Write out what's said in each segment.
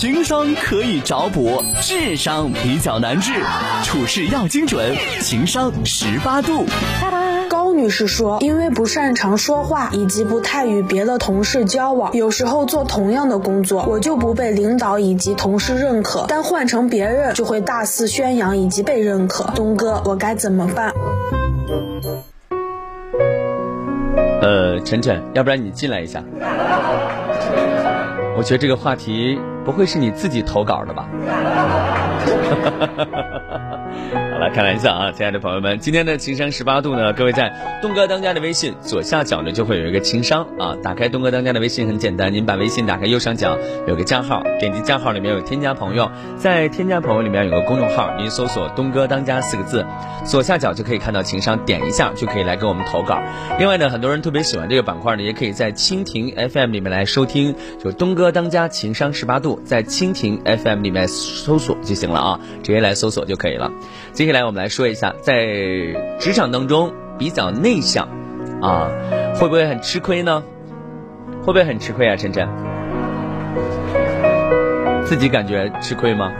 情商可以找补，智商比较难治，处事要精准，情商十八度。高女士说，因为不擅长说话，以及不太与别的同事交往，有时候做同样的工作，我就不被领导以及同事认可，但换成别人就会大肆宣扬以及被认可。东哥，我该怎么办？呃，晨晨，要不然你进来一下。我觉得这个话题不会是你自己投稿的吧？好了，开玩笑啊，亲爱的朋友们，今天的情商十八度呢，各位在东哥当家的微信左下角呢就会有一个情商啊，打开东哥当家的微信很简单，您把微信打开右上角有个加号，点击加号里面有添加朋友，在添加朋友里面有个公众号，您搜索东哥当家四个字，左下角就可以看到情商，点一下就可以来给我们投稿。另外呢，很多人特别喜欢这个板块呢，也可以在蜻蜓 FM 里面来收听，就东哥当家情商十八度，在蜻蜓 FM 里面搜索就行了啊，直接来搜索就可以了。接下来我们来说一下，在职场当中比较内向，啊，会不会很吃亏呢？会不会很吃亏啊，晨晨？自己感觉吃亏吗？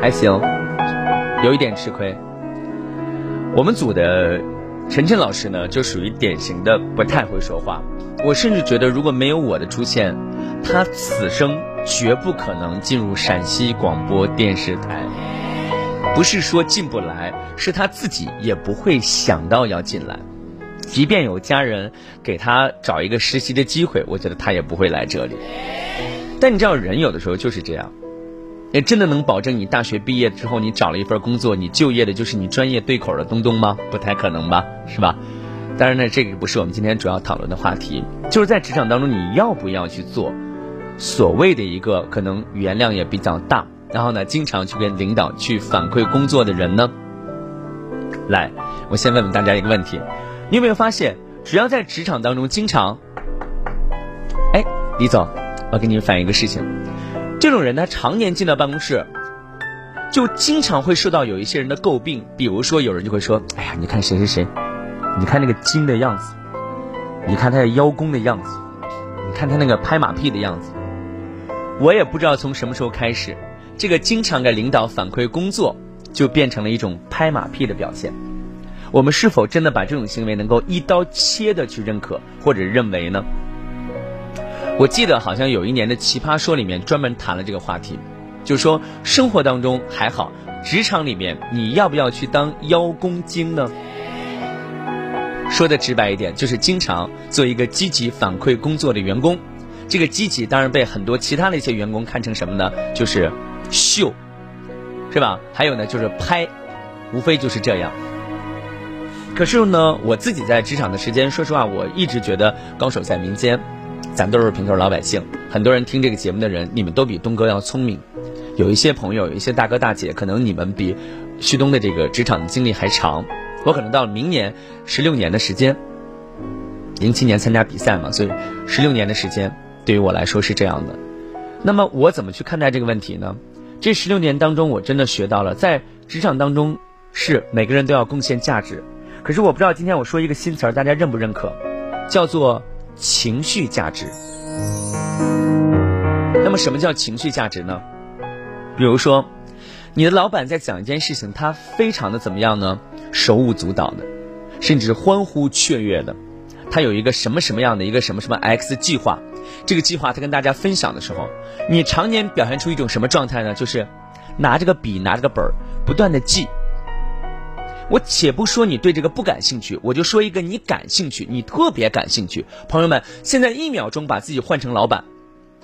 还行，有一点吃亏。我们组的晨晨老师呢，就属于典型的不太会说话。我甚至觉得，如果没有我的出现，他此生绝不可能进入陕西广播电视台。不是说进不来，是他自己也不会想到要进来。即便有家人给他找一个实习的机会，我觉得他也不会来这里。但你知道，人有的时候就是这样，也真的能保证你大学毕业之后，你找了一份工作，你就业的就是你专业对口的东东吗？不太可能吧，是吧？当然呢，这个不是我们今天主要讨论的话题，就是在职场当中，你要不要去做所谓的一个可能语言量也比较大。然后呢，经常去跟领导去反馈工作的人呢，来，我先问问大家一个问题：你有没有发现，只要在职场当中经常，哎，李总，我给你反映一个事情，这种人他常年进到办公室，就经常会受到有一些人的诟病。比如说，有人就会说：“哎呀，你看谁谁谁，你看那个精的样子，你看他的邀功的样子，你看他那个拍马屁的样子。”我也不知道从什么时候开始。这个经常给领导反馈工作，就变成了一种拍马屁的表现。我们是否真的把这种行为能够一刀切的去认可或者认为呢？我记得好像有一年的《奇葩说》里面专门谈了这个话题，就说生活当中还好，职场里面你要不要去当邀功精呢？说的直白一点，就是经常做一个积极反馈工作的员工。这个积极当然被很多其他的一些员工看成什么呢？就是。秀，是吧？还有呢，就是拍，无非就是这样。可是呢，我自己在职场的时间，说实话，我一直觉得高手在民间，咱都是平头老百姓。很多人听这个节目的人，你们都比东哥要聪明。有一些朋友，有一些大哥大姐，可能你们比旭东的这个职场经历还长。我可能到了明年十六年的时间，零七年参加比赛嘛，所以十六年的时间对于我来说是这样的。那么我怎么去看待这个问题呢？这十六年当中，我真的学到了，在职场当中是每个人都要贡献价值。可是我不知道今天我说一个新词儿，大家认不认可？叫做情绪价值。那么什么叫情绪价值呢？比如说，你的老板在讲一件事情，他非常的怎么样呢？手舞足蹈的，甚至欢呼雀跃的。他有一个什么什么样的一个什么什么 X 计划。这个计划他跟大家分享的时候，你常年表现出一种什么状态呢？就是拿着个笔，拿着个本儿，不断的记。我且不说你对这个不感兴趣，我就说一个你感兴趣，你特别感兴趣。朋友们，现在一秒钟把自己换成老板，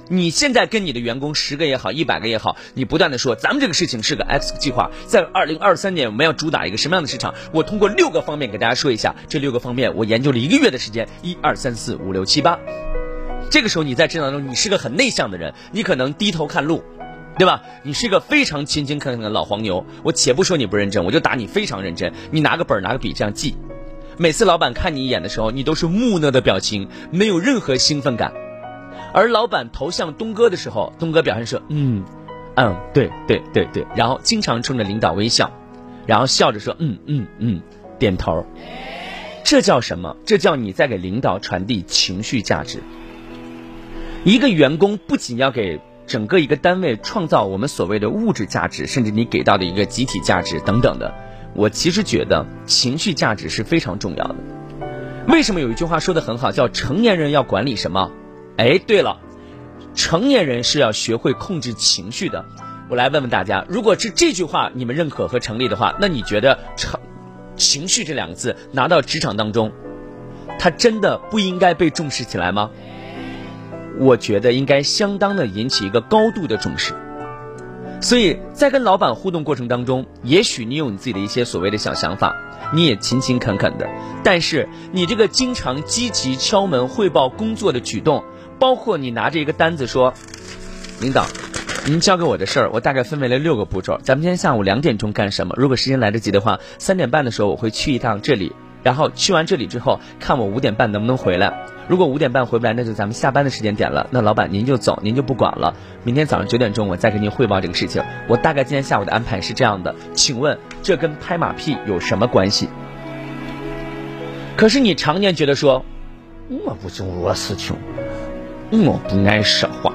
你现在跟你的员工十个也好，一百个也好，你不断的说，咱们这个事情是个 X 计划，在二零二三年我们要主打一个什么样的市场？我通过六个方面给大家说一下，这六个方面我研究了一个月的时间，一二三四五六七八。这个时候你在职场中，你是个很内向的人，你可能低头看路，对吧？你是个非常勤勤恳恳的老黄牛。我且不说你不认真，我就打你非常认真。你拿个本儿拿个笔这样记，每次老板看你一眼的时候，你都是木讷的表情，没有任何兴奋感。而老板投向东哥的时候，东哥表现说：“嗯，嗯，对对对对。”然后经常冲着领导微笑，然后笑着说：“嗯嗯嗯，点头。”这叫什么？这叫你在给领导传递情绪价值。一个员工不仅要给整个一个单位创造我们所谓的物质价值，甚至你给到的一个集体价值等等的，我其实觉得情绪价值是非常重要的。为什么有一句话说的很好，叫成年人要管理什么？哎，对了，成年人是要学会控制情绪的。我来问问大家，如果是这句话你们认可和成立的话，那你觉得成情绪这两个字拿到职场当中，它真的不应该被重视起来吗？我觉得应该相当的引起一个高度的重视。所以在跟老板互动过程当中，也许你有你自己的一些所谓的小想法，你也勤勤恳恳的，但是你这个经常积极敲门汇报工作的举动，包括你拿着一个单子说，领导，您交给我的事儿，我大概分为了六个步骤，咱们今天下午两点钟干什么？如果时间来得及的话，三点半的时候我会去一趟这里。然后去完这里之后，看我五点半能不能回来。如果五点半回不来，那就咱们下班的时间点了。那老板您就走，您就不管了。明天早上九点钟我再给您汇报这个事情。我大概今天下午的安排是这样的，请问这跟拍马屁有什么关系？可是你常年觉得说，我不做我事情，我不爱说话。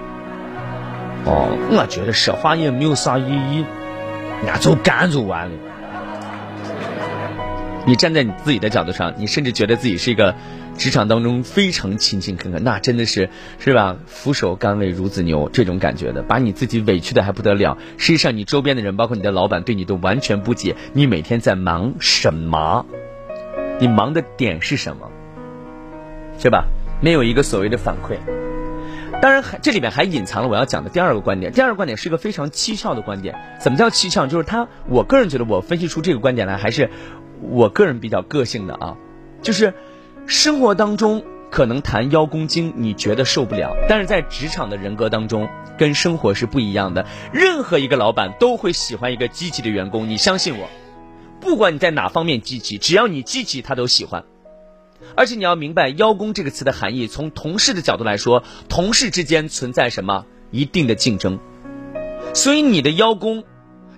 哦，我觉得说话也没有啥意义，俺就干就完了。你站在你自己的角度上，你甚至觉得自己是一个职场当中非常勤勤恳恳，那真的是是吧？俯首甘为孺子牛这种感觉的，把你自己委屈的还不得了。实际上，你周边的人，包括你的老板，对你都完全不解，你每天在忙什么？你忙的点是什么？是吧？没有一个所谓的反馈。当然，还这里面还隐藏了我要讲的第二个观点。第二个观点是一个非常蹊跷的观点。怎么叫蹊跷？就是他，我个人觉得，我分析出这个观点来，还是。我个人比较个性的啊，就是生活当中可能谈邀功经你觉得受不了，但是在职场的人格当中跟生活是不一样的。任何一个老板都会喜欢一个积极的员工，你相信我，不管你在哪方面积极，只要你积极，他都喜欢。而且你要明白“邀功”这个词的含义，从同事的角度来说，同事之间存在什么一定的竞争，所以你的邀功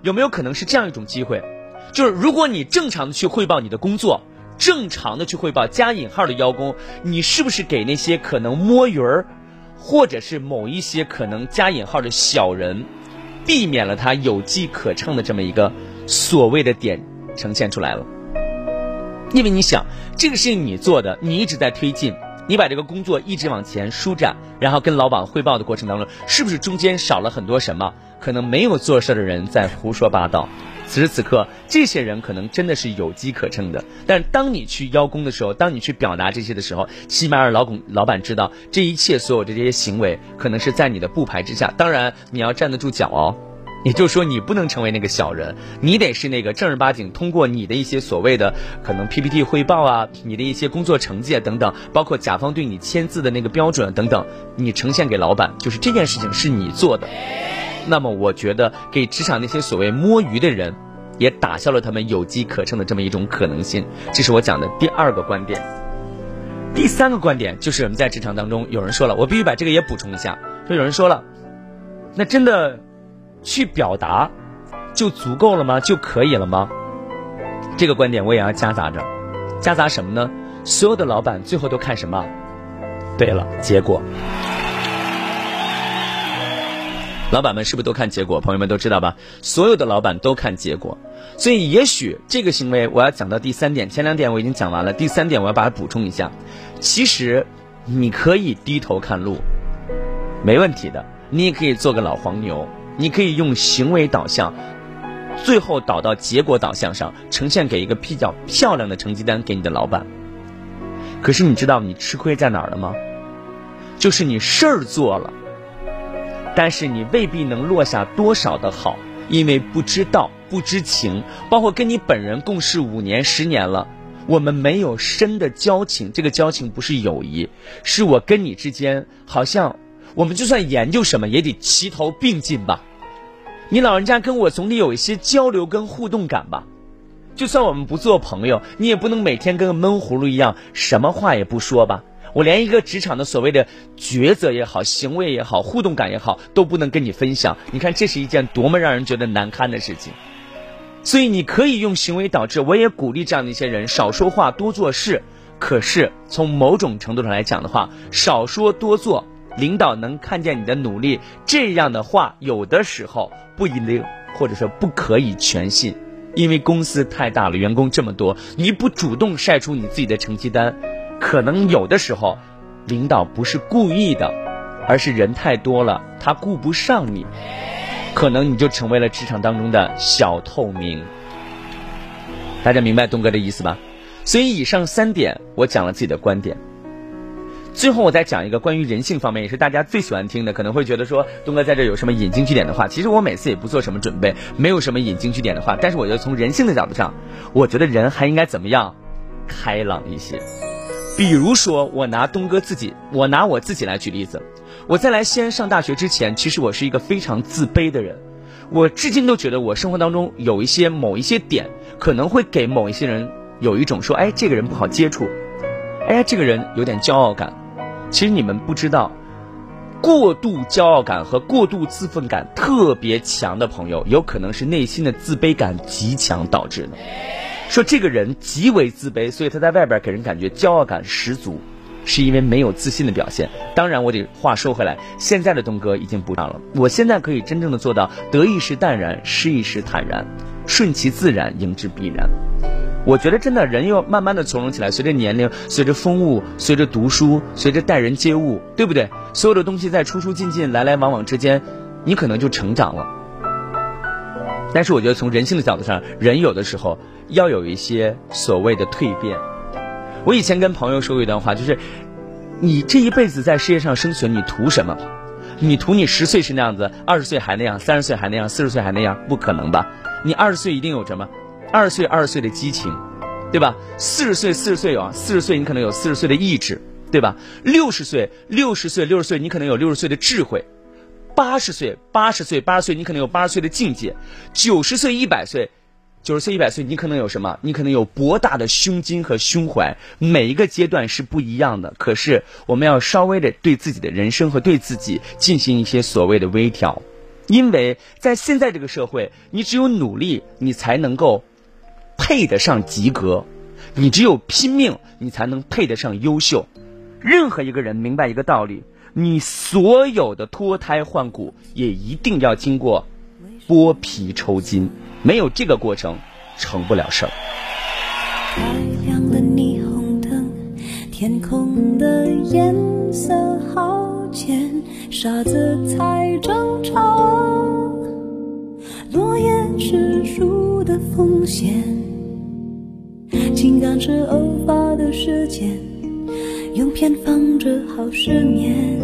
有没有可能是这样一种机会？就是如果你正常的去汇报你的工作，正常的去汇报加引号的邀功，你是不是给那些可能摸鱼儿，或者是某一些可能加引号的小人，避免了他有机可乘的这么一个所谓的点呈现出来了？因为你想这个事情你做的，你一直在推进，你把这个工作一直往前舒展，然后跟老板汇报的过程当中，是不是中间少了很多什么？可能没有做事的人在胡说八道。此时此刻，这些人可能真的是有机可乘的。但当你去邀功的时候，当你去表达这些的时候，起码让老公老板知道，这一切所有的这些行为，可能是在你的布牌之下。当然，你要站得住脚哦。也就是说，你不能成为那个小人，你得是那个正儿八经通过你的一些所谓的可能 PPT 汇报啊，你的一些工作成绩啊等等，包括甲方对你签字的那个标准等等，你呈现给老板，就是这件事情是你做的。那么我觉得给职场那些所谓摸鱼的人，也打消了他们有机可乘的这么一种可能性。这是我讲的第二个观点。第三个观点就是我们在职场当中有人说了，我必须把这个也补充一下。就有人说了，那真的去表达就足够了吗？就可以了吗？这个观点我也要夹杂着，夹杂什么呢？所有的老板最后都看什么？对了，结果。老板们是不是都看结果？朋友们都知道吧？所有的老板都看结果，所以也许这个行为我要讲到第三点，前两点我已经讲完了，第三点我要把它补充一下。其实你可以低头看路，没问题的。你也可以做个老黄牛，你可以用行为导向，最后导到结果导向上，呈现给一个比较漂亮的成绩单给你的老板。可是你知道你吃亏在哪儿了吗？就是你事儿做了。但是你未必能落下多少的好，因为不知道、不知情，包括跟你本人共事五年、十年了，我们没有深的交情。这个交情不是友谊，是我跟你之间好像我们就算研究什么也得齐头并进吧。你老人家跟我总得有一些交流跟互动感吧。就算我们不做朋友，你也不能每天跟个闷葫芦一样，什么话也不说吧。我连一个职场的所谓的抉择也好、行为也好、互动感也好，都不能跟你分享。你看，这是一件多么让人觉得难堪的事情。所以，你可以用行为导致。我也鼓励这样的一些人少说话、多做事。可是，从某种程度上来讲的话，少说多做领导能看见你的努力，这样的话有的时候不一定，或者说不可以全信，因为公司太大了，员工这么多，你不主动晒出你自己的成绩单，可能有的时候领导不是故意的，而是人太多了，他顾不上你，可能你就成为了职场当中的小透明。大家明白东哥的意思吧？所以以上三点我讲了自己的观点。最后我再讲一个关于人性方面，也是大家最喜欢听的，可能会觉得说东哥在这有什么引经据典的话。其实我每次也不做什么准备，没有什么引经据典的话。但是我觉得从人性的角度上，我觉得人还应该怎么样，开朗一些。比如说我拿东哥自己，我拿我自己来举例子。我在来西安上大学之前，其实我是一个非常自卑的人。我至今都觉得我生活当中有一些某一些点，可能会给某一些人有一种说，哎，这个人不好接触，哎，这个人有点骄傲感。其实你们不知道，过度骄傲感和过度自负感特别强的朋友，有可能是内心的自卑感极强导致的。说这个人极为自卑，所以他在外边给人感觉骄傲感十足，是因为没有自信的表现。当然，我得话说回来，现在的东哥已经不这样了。我现在可以真正的做到得意时淡然，失意时坦然，顺其自然，迎之必然。我觉得真的人要慢慢的从容起来，随着年龄，随着风物，随着读书，随着待人接物，对不对？所有的东西在出出进进、来来往往之间，你可能就成长了。但是我觉得从人性的角度上，人有的时候要有一些所谓的蜕变。我以前跟朋友说过一段话，就是你这一辈子在世界上生存，你图什么？你图你十岁是那样子，二十岁还那样，三十岁还那样，四十岁还那样？不可能吧？你二十岁一定有什么？二十岁，二十岁的激情，对吧？四十岁，四十岁有四十岁，你可能有四十岁的意志，对吧？六十岁，六十岁，六十岁，你可能有六十岁的智慧；八十岁，八十岁，八十岁，你可能有八十岁的境界；九十岁，一百岁，九十岁，一百岁，你可能有什么？你可能有博大的胸襟和胸怀。每一个阶段是不一样的，可是我们要稍微的对自己的人生和对自己进行一些所谓的微调，因为在现在这个社会，你只有努力，你才能够。配得上及格，你只有拼命，你才能配得上优秀。任何一个人明白一个道理：你所有的脱胎换骨，也一定要经过剥皮抽筋，没有这个过程，成不了事儿。天空的颜色好浅，傻子才争吵。诺言是树的风险。情感是偶发的事件，用偏方治好失眠。